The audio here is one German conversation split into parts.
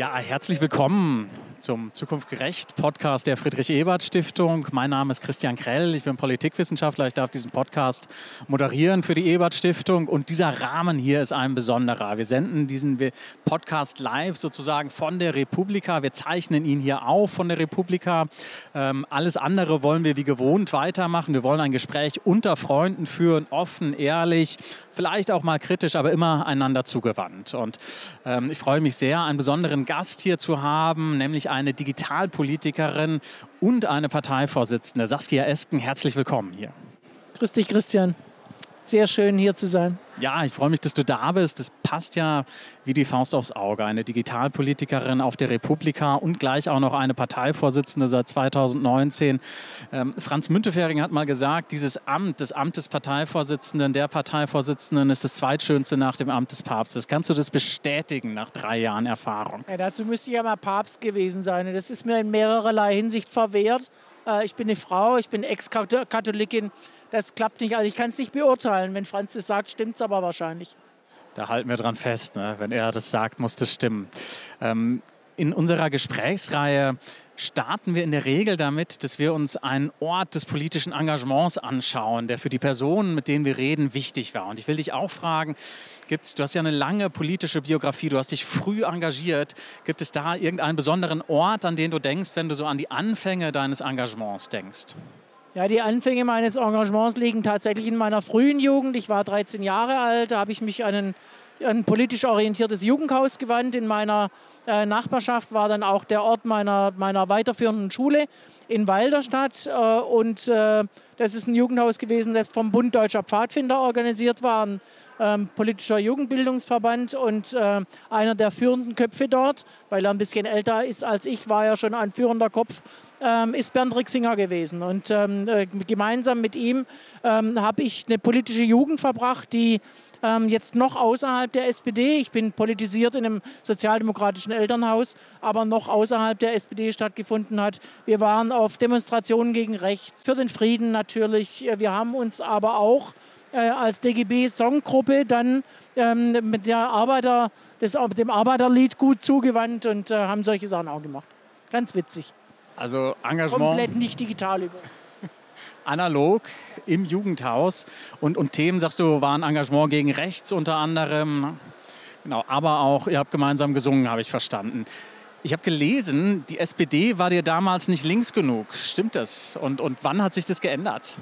Ja, herzlich willkommen zum Zukunft gerecht Podcast der Friedrich Ebert Stiftung. Mein Name ist Christian Krell, ich bin Politikwissenschaftler. Ich darf diesen Podcast moderieren für die Ebert Stiftung und dieser Rahmen hier ist ein besonderer. Wir senden diesen Podcast live sozusagen von der Republika. Wir zeichnen ihn hier auf von der Republika. Ähm, alles andere wollen wir wie gewohnt weitermachen. Wir wollen ein Gespräch unter Freunden führen, offen, ehrlich, vielleicht auch mal kritisch, aber immer einander zugewandt. Und ähm, ich freue mich sehr, einen besonderen Gast hier zu haben, nämlich eine Digitalpolitikerin und eine Parteivorsitzende, Saskia Esken. Herzlich willkommen hier. Grüß dich, Christian. Sehr schön, hier zu sein. Ja, ich freue mich, dass du da bist. Das passt ja wie die Faust aufs Auge. Eine Digitalpolitikerin auf der Republika und gleich auch noch eine Parteivorsitzende seit 2019. Ähm, Franz Müntefering hat mal gesagt, dieses Amt des Amtes Parteivorsitzenden, der Parteivorsitzenden ist das zweitschönste nach dem Amt des Papstes. Kannst du das bestätigen nach drei Jahren Erfahrung? Ja, dazu müsste ich ja mal Papst gewesen sein. Das ist mir in mehrererlei Hinsicht verwehrt. Äh, ich bin eine Frau, ich bin Ex-Katholikin das klappt nicht. Also ich kann es nicht beurteilen. Wenn Franz das sagt, stimmt es aber wahrscheinlich. Da halten wir dran fest. Ne? Wenn er das sagt, muss das stimmen. Ähm, in unserer Gesprächsreihe starten wir in der Regel damit, dass wir uns einen Ort des politischen Engagements anschauen, der für die Personen, mit denen wir reden, wichtig war. Und ich will dich auch fragen, gibt's, du hast ja eine lange politische Biografie, du hast dich früh engagiert. Gibt es da irgendeinen besonderen Ort, an den du denkst, wenn du so an die Anfänge deines Engagements denkst? Ja, die Anfänge meines Engagements liegen tatsächlich in meiner frühen Jugend. Ich war 13 Jahre alt, da habe ich mich an ein, politisch orientiertes Jugendhaus gewandt. In meiner äh, Nachbarschaft war dann auch der Ort meiner, meiner weiterführenden Schule in Walderstadt. Äh, und äh, das ist ein Jugendhaus gewesen, das vom Bund Deutscher Pfadfinder organisiert war. Ein ähm, politischer Jugendbildungsverband und äh, einer der führenden Köpfe dort, weil er ein bisschen älter ist als ich, war er schon ein führender Kopf, ähm, ist Bernd Rixinger gewesen. Und ähm, äh, gemeinsam mit ihm habe ich eine politische Jugend verbracht, die ähm, jetzt noch außerhalb der SPD, ich bin politisiert in einem sozialdemokratischen Elternhaus, aber noch außerhalb der SPD stattgefunden hat. Wir waren auf Demonstrationen gegen rechts, für den Frieden natürlich. Wir haben uns aber auch äh, als DGB-Songgruppe dann ähm, mit der Arbeiter, des, dem Arbeiterlied gut zugewandt und äh, haben solche Sachen auch gemacht. Ganz witzig. Also Engagement. Komplett nicht digital über. Analog im Jugendhaus. Und, und Themen, sagst du, waren Engagement gegen rechts unter anderem. Genau, aber auch, ihr habt gemeinsam gesungen, habe ich verstanden. Ich habe gelesen, die SPD war dir damals nicht links genug. Stimmt das? Und, und wann hat sich das geändert?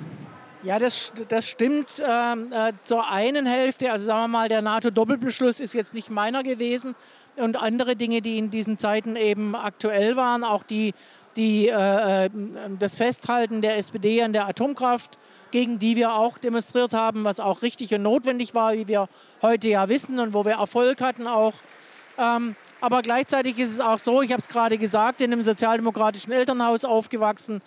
Ja, das, das stimmt ähm, äh, zur einen Hälfte. Also sagen wir mal, der NATO-Doppelbeschluss ist jetzt nicht meiner gewesen. Und andere Dinge, die in diesen Zeiten eben aktuell waren, auch die, die, äh, äh das Festhalten der SPD an der Atomkraft, gegen die wir auch demonstriert haben, was auch richtig und notwendig war, wie wir heute ja wissen und wo wir Erfolg hatten auch. Ähm, aber gleichzeitig ist es auch so, ich habe es gerade gesagt, in einem sozialdemokratischen Elternhaus aufgewachsen,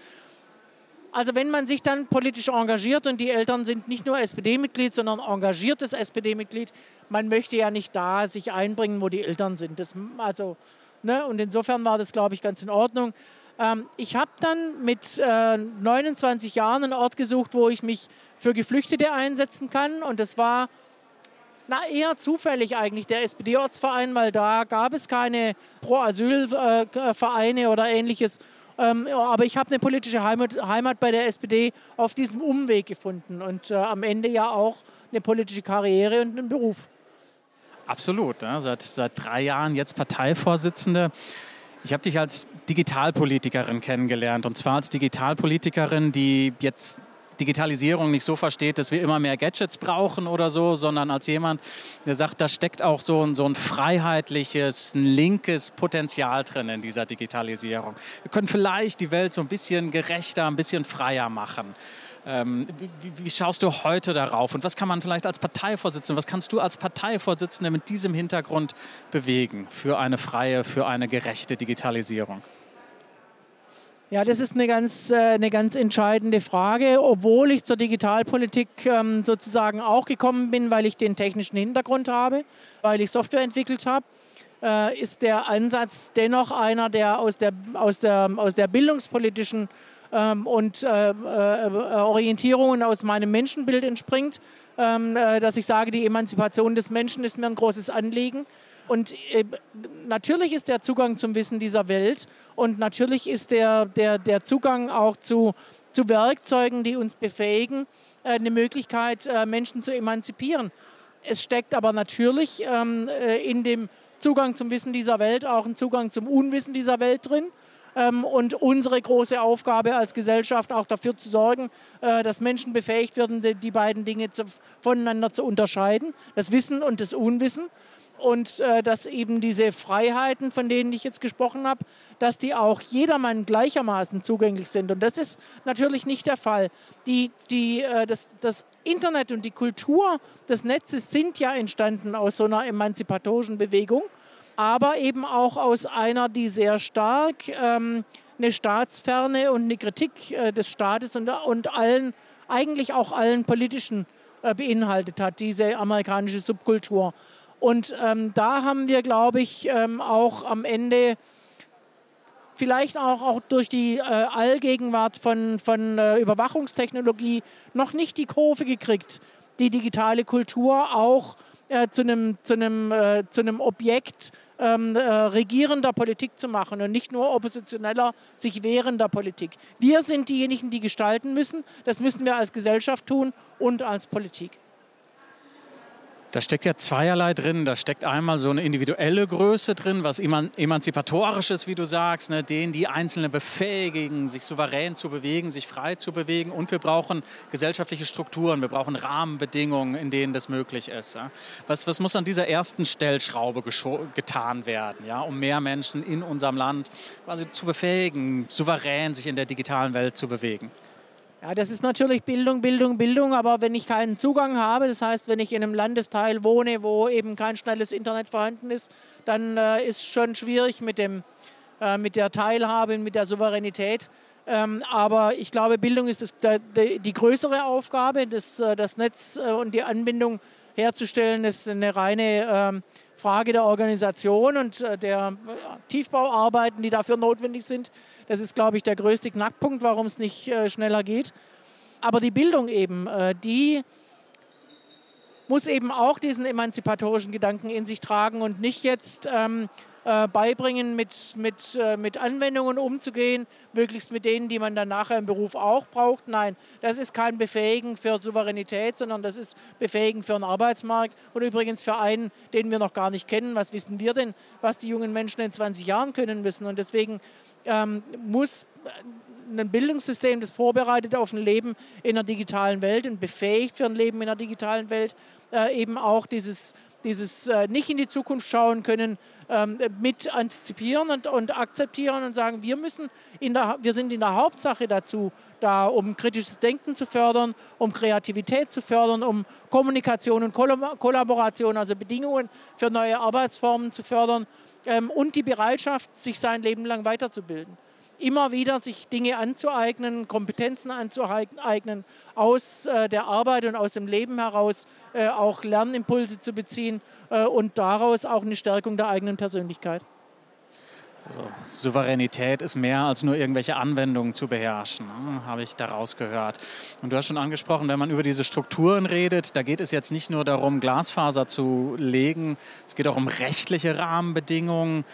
also wenn man sich dann politisch engagiert und die Eltern sind nicht nur SPD-Mitglied, sondern engagiertes SPD-Mitglied, man möchte ja nicht da sich einbringen, wo die Eltern sind. Das, also, ne? Und insofern war das, glaube ich, ganz in Ordnung. Ähm, ich habe dann mit äh, 29 Jahren einen Ort gesucht, wo ich mich für Geflüchtete einsetzen kann. Und das war na, eher zufällig eigentlich der SPD-Ortsverein, weil da gab es keine Pro-Asyl-Vereine äh, oder ähnliches. Ähm, aber ich habe eine politische Heimat, Heimat, bei der SPD auf diesem Umweg gefunden und äh, am Ende ja auch eine politische Karriere und einen Beruf. Absolut. Ja. Seit, seit drei Jahren jetzt Parteivorsitzende. Ich habe dich als Digitalpolitikerin kennengelernt und zwar als Digitalpolitikerin, die jetzt Digitalisierung nicht so versteht, dass wir immer mehr Gadgets brauchen oder so, sondern als jemand, der sagt, da steckt auch so ein, so ein freiheitliches, ein linkes Potenzial drin in dieser Digitalisierung. Wir können vielleicht die Welt so ein bisschen gerechter, ein bisschen freier machen. Ähm, wie, wie, schaust du heute darauf und was kann man vielleicht als Parteivorsitzende, was kannst du als Parteivorsitzende mit diesem Hintergrund bewegen für eine freie, für eine gerechte Digitalisierung? Ja, das ist eine ganz, äh, eine ganz entscheidende Frage, obwohl ich zur Digitalpolitik ähm, sozusagen auch gekommen bin, weil ich den technischen Hintergrund habe, weil ich Software entwickelt habe. Äh, ist der Ansatz dennoch einer, der aus der, aus der, aus der bildungspolitischen ähm, und äh, Orientierungen aus meinem Menschenbild entspringt, ähm, dass ich sage, die Emanzipation des Menschen ist mir ein großes Anliegen. Und äh, natürlich ist der Zugang zum Wissen dieser Welt und natürlich ist der, der, der Zugang auch zu, zu Werkzeugen, die uns befähigen, äh, eine Möglichkeit, äh, Menschen zu emanzipieren. Es steckt aber natürlich ähm, äh, in dem Zugang zum Wissen dieser Welt auch ein Zugang zum Unwissen dieser Welt drin. Ähm, und unsere große Aufgabe als Gesellschaft auch dafür zu sorgen, äh, dass Menschen befähigt werden, die, beiden Dinge voneinander zu unterscheiden, das Wissen und das Unwissen und äh, dass eben diese Freiheiten, von denen ich jetzt gesprochen habe, dass die auch jedermann gleichermaßen zugänglich sind. Und das ist natürlich nicht der Fall. Die, die, äh, das, das Internet und die Kultur des Netzes sind ja entstanden aus so einer emanzipatorischen Bewegung, aber eben auch aus einer, die sehr stark ähm, eine Staatsferne und eine Kritik äh, des Staates und, und allen, eigentlich auch allen politischen äh, beinhaltet hat, diese amerikanische Subkultur. Und ähm, da haben wir, glaube ich, ähm, auch am Ende vielleicht auch, auch durch die äh, Allgegenwart von, von äh, Überwachungstechnologie noch nicht die Kurve gekriegt, die digitale Kultur auch äh, zu einem zu äh, zu Objekt ähm, äh, regierender Politik zu machen und nicht nur oppositioneller, sich wehrender Politik. Wir sind diejenigen, die gestalten müssen. Das müssen wir als Gesellschaft tun und als Politik. Da steckt ja zweierlei drin. Da steckt einmal so eine individuelle Größe drin, was emanzipatorisch ist, wie du sagst, ne? den die Einzelne befähigen, sich souverän zu bewegen, sich frei zu bewegen. Und wir brauchen gesellschaftliche Strukturen, wir brauchen Rahmenbedingungen, in denen das möglich ist. Ja? Was, was muss an dieser ersten Stellschraube getan werden, ja? um mehr Menschen in unserem Land quasi zu befähigen, souverän sich in der digitalen Welt zu bewegen? Ja, das ist natürlich Bildung, Bildung, Bildung, aber wenn ich keinen Zugang habe, das heißt, wenn ich in einem Landesteil wohne, wo eben kein schnelles Internet vorhanden ist, dann äh, ist schon schwierig mit, dem, äh, mit der Teilhabe, mit der Souveränität. Ähm, aber ich glaube, Bildung ist das, der, die größere Aufgabe, das, äh, das Netz äh, und die Anbindung herzustellen, ist eine reine ähm, Frage der Organisation und äh, der Tiefbauarbeiten, die dafür notwendig sind. Das ist, glaube ich, der größte Knackpunkt, warum es nicht äh, schneller geht. Aber die Bildung eben, äh, die muss eben auch diesen emanzipatorischen Gedanken in sich tragen und nicht jetzt ähm, äh, beibringen, mit, mit, äh, mit Anwendungen umzugehen, möglichst mit denen, die man dann nachher im Beruf auch braucht. Nein, das ist kein Befähigen für Souveränität, sondern das ist Befähigen für einen Arbeitsmarkt und übrigens für einen, den wir noch gar nicht kennen. Was wissen wir denn, was die jungen Menschen in 20 Jahren können müssen? Und deswegen ähm, muss ein Bildungssystem, das vorbereitet auf ein Leben in einer digitalen Welt und befähigt für ein Leben in einer digitalen Welt, äh, eben auch dieses, dieses äh, nicht in die Zukunft schauen können, ähm, mit antizipieren und, und akzeptieren und sagen, wir, müssen in der, wir sind in der Hauptsache dazu da, um kritisches Denken zu fördern, um Kreativität zu fördern, um Kommunikation und Kollaboration, also Bedingungen für neue Arbeitsformen zu fördern ähm, und die Bereitschaft, sich sein Leben lang weiterzubilden immer wieder sich Dinge anzueignen, Kompetenzen anzueignen, aus äh, der Arbeit und aus dem Leben heraus äh, auch Lernimpulse zu beziehen äh, und daraus auch eine Stärkung der eigenen Persönlichkeit. Also, Souveränität ist mehr als nur irgendwelche Anwendungen zu beherrschen, ne, habe ich daraus gehört. Und du hast schon angesprochen, wenn man über diese Strukturen redet, da geht es jetzt nicht nur darum, Glasfaser zu legen, es geht auch um rechtliche Rahmenbedingungen.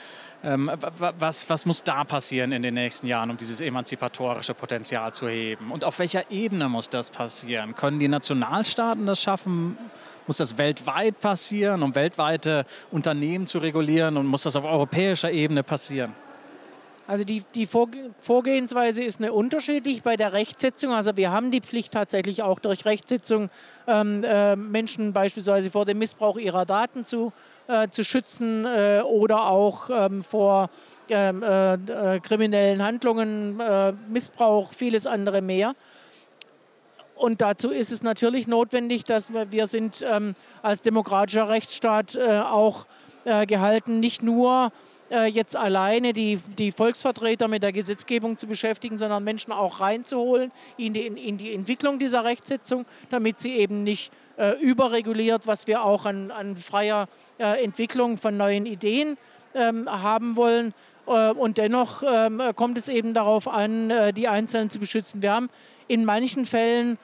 Ähm, was, was muss da passieren in den nächsten Jahren, um dieses emanzipatorische Potenzial zu heben? Und auf welcher Ebene muss das passieren? Können die Nationalstaaten das schaffen? Muss das weltweit passieren, um weltweite Unternehmen zu regulieren? Und muss das auf europäischer Ebene passieren? Also die, die Vorgehensweise ist eine unterschiedlich bei der Rechtsetzung. Also wir haben die Pflicht tatsächlich auch durch Rechtsetzung ähm, äh, Menschen beispielsweise vor dem Missbrauch ihrer Daten zu, äh, zu schützen äh, oder auch ähm, vor ähm, äh, äh, kriminellen Handlungen, äh, Missbrauch, vieles andere mehr. Und dazu ist es natürlich notwendig, dass wir, wir sind ähm, als demokratischer Rechtsstaat auch gehalten, nicht nur äh, jetzt alleine die, die Volksvertreter mit der Gesetzgebung zu beschäftigen, sondern Menschen auch reinzuholen in die, in die Entwicklung dieser Rechtsetzung, damit sie eben nicht äh, überreguliert, was wir auch an, an freier äh, Entwicklung von neuen Ideen ähm, haben wollen. Äh, und dennoch ähm, kommt es eben darauf an, äh, die Einzelnen zu beschützen. Wir haben in manchen Fällen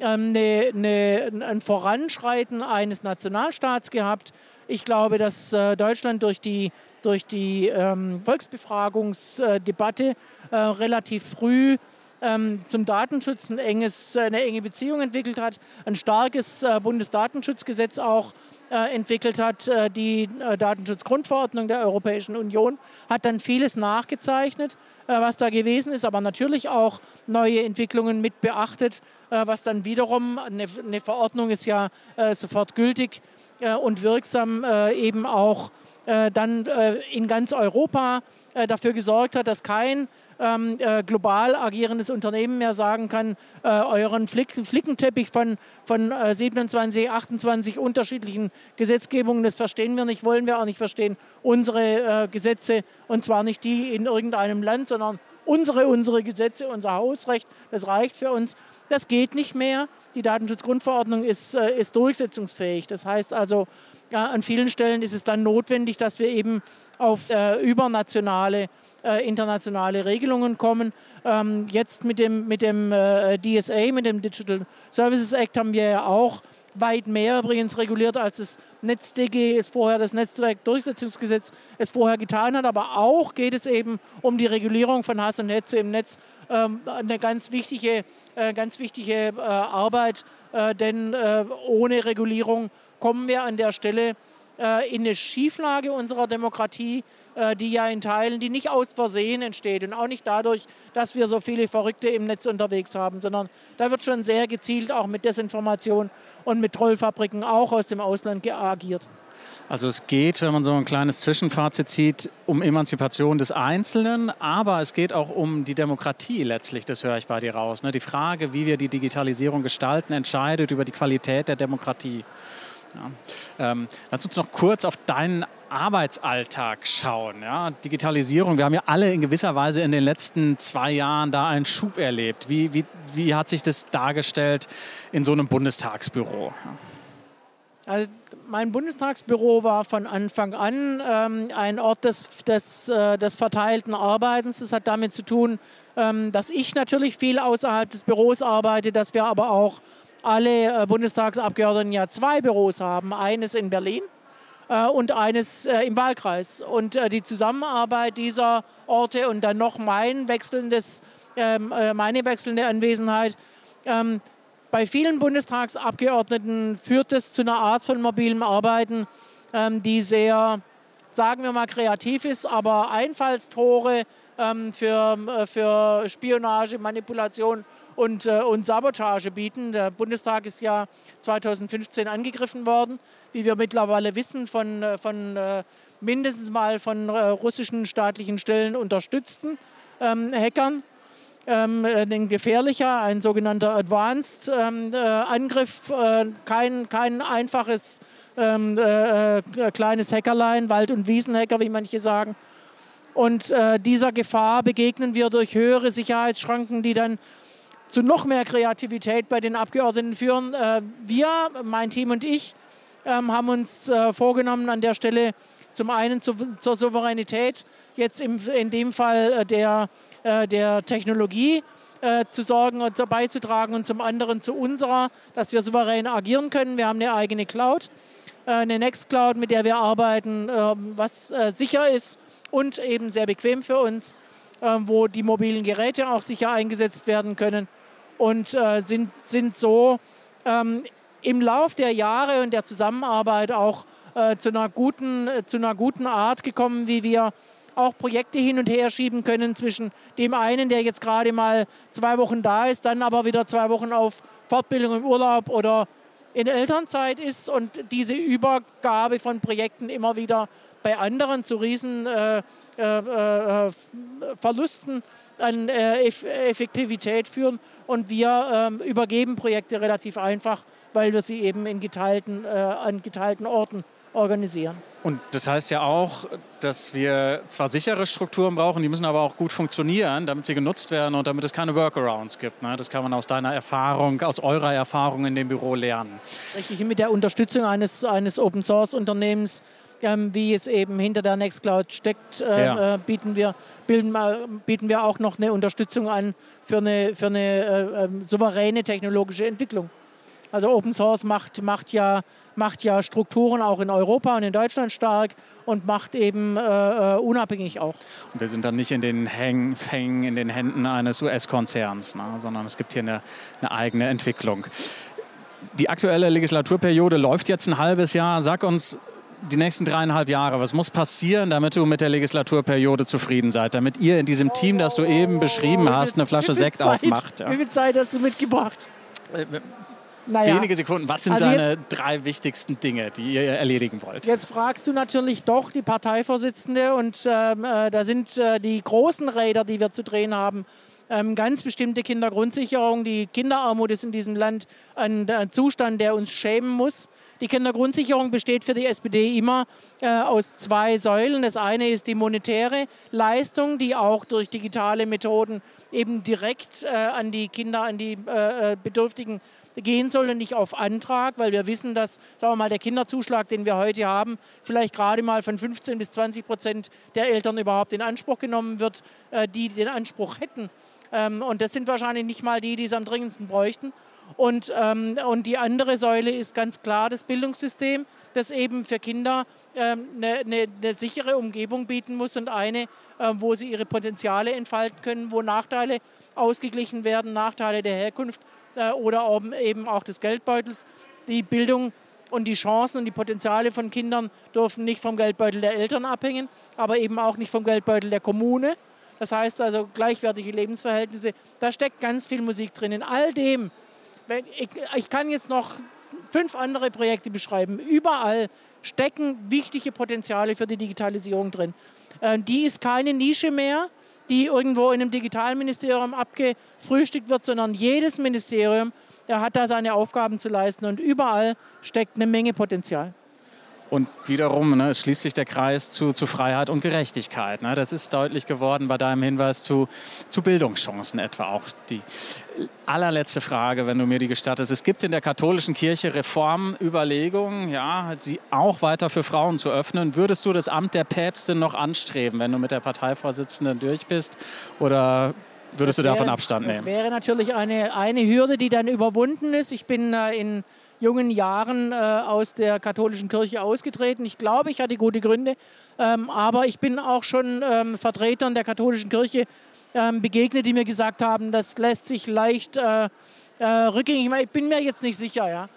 ähm, eine, eine, ein Voranschreiten eines Nationalstaats gehabt, Ich glaube, dass äh, Deutschland durch die, durch die ähm, Volksbefragungsdebatte äh, relativ früh ähm, zum Datenschutz ein enges, eine enge Beziehung entwickelt hat, ein starkes äh, Bundesdatenschutzgesetz auch äh, entwickelt hat. Äh, die äh, Datenschutzgrundverordnung der Europäischen Union hat dann vieles nachgezeichnet, äh, was da gewesen ist, aber natürlich auch neue Entwicklungen mit beachtet, äh, was dann wiederum, eine, eine Verordnung ist ja sofort gültig und wirksam eben auch dann in ganz Europa dafür gesorgt hat, dass kein ähm, äh, global agierendes Unternehmen mehr sagen kann, äh, euren Flick, Flickenteppich von, von äh, 27, 28 unterschiedlichen Gesetzgebungen, das verstehen wir nicht, wollen wir auch nicht verstehen. Unsere äh, Gesetze, und zwar nicht die in irgendeinem Land, sondern unsere, unsere Gesetze, unser Hausrecht, das reicht für uns. Das geht nicht mehr. Die Datenschutzgrundverordnung ist, äh, ist durchsetzungsfähig. Das heißt also, an vielen Stellen ist es dann notwendig, dass wir eben auf äh, übernationale äh, internationale Regelungen kommen. Ähm, jetzt mit dem, mit dem äh, DSA, mit dem Digital Services Act, haben wir ja auch weit mehr übrigens reguliert, als das NetzDG es vorher, das Netzwerkdurchsetzungsgesetz es vorher getan hat. Aber auch geht es eben um die Regulierung von Hass und Netze im Netz. Ähm, eine ganz wichtige, äh, ganz wichtige äh, Arbeit, äh, denn ohne Regulierung kommen wir an der Stelle in eine Schieflage unserer Demokratie, äh, die ja in Teilen, die nicht aus Versehen entsteht und auch nicht dadurch, dass wir so viele Verrückte im Netz unterwegs haben, sondern da wird schon sehr gezielt auch mit Desinformation und mit Trollfabriken auch aus dem Ausland agiert. Also es geht, wenn man so ein kleines Zwischenfazit zieht, um Emanzipation des Einzelnen, aber es geht auch um die Demokratie letztlich, das höre ich bei dir raus. Ne? Die Frage, wie wir die Digitalisierung gestalten, entscheidet über die Qualität der Demokratie. Ja. Ähm, lass uns noch kurz auf deinen Arbeitsalltag schauen. Ja? Digitalisierung, wir haben ja alle in gewisser Weise in den letzten zwei Jahren da einen Schub erlebt. Wie, wie, wie hat sich das dargestellt in so einem Bundestagsbüro? Also mein Bundestagsbüro war von Anfang an ähm, ein Ort des, des, äh, des verteilten Arbeitens. Das hat damit zu tun, ähm, dass ich natürlich viel außerhalb des Büros arbeite, dass wir aber auch alle äh, Bundestagsabgeordneten ja zwei Büros haben. Eines in Berlin äh, und eines äh, im Wahlkreis. Und die Zusammenarbeit dieser Orte und dann noch mein wechselndes, ähm, äh, meine wechselnde Anwesenheit. Ähm, bei vielen Bundestagsabgeordneten führt es zu einer Art von mobilem Arbeiten, ähm, die sehr, sagen wir mal, kreativ ist, aber Einfallstore für, für Spionage, Manipulation und, äh, und Sabotage bieten. Der Bundestag ist ja 2015 angegriffen worden, wie wir mittlerweile wissen, von, äh, von äh, mindestens mal von äh, russischen staatlichen Stellen unterstützten ähm, Hackern. Ähm, ein gefährlicher, ein sogenannter Advanced ähm, äh, Angriff, äh, kein, kein einfaches ähm, kleines Hackerlein, Wald- und Wiesenhacker, wie manche sagen. Und dieser Gefahr begegnen wir durch höhere Sicherheitsschranken, die dann zu noch mehr Kreativität bei den Abgeordneten führen. Äh, wir, mein Team und ich, ähm, haben uns äh, vorgenommen, an der Stelle zum einen zur Souveränität, jetzt in dem Fall äh, der, der Technologie zu sorgen und beizutragen und zum anderen zu unserer, dass wir souverän agieren können. Wir haben eine eigene Cloud, eine Nextcloud, mit der wir arbeiten, ähm, was sicher ist und eben sehr bequem für uns, ähm, wo die mobilen Geräte auch sicher eingesetzt werden können und äh, sind, sind so ähm, im Lauf der Jahre und der Zusammenarbeit auch äh, zu, einer guten, äh, zu einer guten Art gekommen, wie wir auch Projekte hin und her schieben können zwischen dem einen, der jetzt gerade mal zwei Wochen da ist, dann aber wieder zwei Wochen auf Fortbildung im Urlaub oder in Elternzeit ist und diese Übergabe von Projekten immer wieder bei anderen zu riesen äh, äh, äh Verlusten an äh, Effektivität führen. Und wir ähm, übergeben Projekte relativ einfach, weil wir sie eben in geteilten, äh, an geteilten Orten organisieren. Und das heißt ja auch, dass wir zwar sichere Strukturen brauchen, die müssen aber auch gut funktionieren, damit sie genutzt werden und damit es keine Workarounds gibt. Ne? Das kann man aus deiner Erfahrung, aus eurer Erfahrung in dem Büro lernen. Richtig, mit der Unterstützung eines, eines Open-Source-Unternehmens ähm, wie es eben hinter der Nextcloud steckt, äh, ja. äh, bieten, wir, bilden, bieten wir auch noch eine Unterstützung an für eine, für eine äh, ähm, souveräne technologische Entwicklung. Also Open Source macht, macht, ja, macht ja Strukturen auch in Europa und in Deutschland stark und macht eben äh, äh unabhängig auch. Und wir sind dann nicht in den Häng, Fängen, in den Händen eines US-Konzerns, ne? sondern es gibt hier eine, eine eigene Entwicklung. Die aktuelle Legislaturperiode läuft jetzt ein halbes Jahr. Sag uns, die nächsten dreieinhalb Jahre, was muss passieren, damit du mit der Legislaturperiode zufrieden seid, damit ihr in diesem Team, das du eben beschrieben hast, eine Flasche Sekt Zeit, aufmacht? Ja. Wie viel Zeit hast du mitgebracht? Äh, naja. Wenige Sekunden. Was sind also deine drei wichtigsten Dinge, die ihr erledigen wollt? Jetzt fragst du natürlich doch die Parteivorsitzende und ähm, äh, da sind äh, die großen Räder, die wir zu drehen haben, ähm, ganz bestimmte Kindergrundsicherung. Die Kinderarmut ist in diesem Land ein, ein Zustand, der uns schämen muss. Die Kindergrundsicherung besteht für die SPD immer äh, aus zwei Säulen. Das eine ist die monetäre Leistung, die auch durch digitale Methoden eben direkt äh, an die Kinder, an die äh, äh Bedürftigen gehen soll und nicht auf Antrag, weil wir wissen, dass sagen wir mal, der Kinderzuschlag, den wir heute haben, vielleicht gerade mal von 15 bis 20 Prozent der Eltern überhaupt in Anspruch genommen wird, äh, die den Anspruch hätten. Ähm, und das sind wahrscheinlich nicht mal die, die es am dringendsten bräuchten. Und, ähm, und die andere Säule ist ganz klar das Bildungssystem, das eben für Kinder ähm, eine, eine, eine, sichere Umgebung bieten muss und eine, äh, wo sie ihre Potenziale entfalten können, wo Nachteile ausgeglichen werden, Nachteile der Herkunft äh, oder eben auch des Geldbeutels. Die Bildung und die Chancen und die Potenziale von Kindern dürfen nicht vom Geldbeutel der Eltern abhängen, aber eben auch nicht vom Geldbeutel der Kommune. Das heißt also gleichwertige Lebensverhältnisse. Da steckt ganz viel Musik drin. In all dem ich kann jetzt noch fünf andere Projekte beschreiben. Überall stecken wichtige Potenziale für die Digitalisierung drin. Äh, die ist keine Nische mehr, die irgendwo in einem Digitalministerium abgefrühstückt wird, sondern jedes Ministerium hat da seine Aufgaben zu leisten und überall steckt eine Menge Potenzial. Und wiederum, ne, es schließt sich der Kreis zu, zu Freiheit und Gerechtigkeit. Ne? Das ist deutlich geworden bei deinem Hinweis zu, zu Bildungschancen etwa auch. Die allerletzte Frage, wenn du mir die gestattest. Es gibt in der katholischen Kirche Reformüberlegungen, ja, sie auch weiter für Frauen zu öffnen. Würdest du das Amt der Päpstin noch anstreben, wenn du mit der Parteivorsitzenden durch bist? Oder würdest das du davon wäre, Abstand nehmen? Das wäre natürlich eine, eine Hürde, die dann überwunden ist. Ich bin äh, in jungen Jahren äh, aus der katholischen Kirche ausgetreten. Ich glaube, ich hatte gute Gründe, ähm, aber ich bin auch schon ähm, Vertretern der katholischen Kirche ähm, begegnet, die mir gesagt haben, das lässt sich leicht äh, äh, rückgängig machen. Ich bin mir jetzt nicht sicher, ja.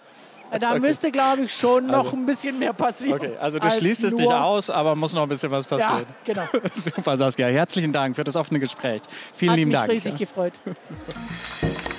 Da okay. müsste, glaube ich, schon noch also, ein bisschen mehr passieren. Okay, also du schließt es nicht aus, aber muss noch ein bisschen was passieren. Ja, genau. Super, Saskia. Herzlichen Dank für das offene Gespräch. Vielen Hat lieben mich Dank. riesig ja. gefreut.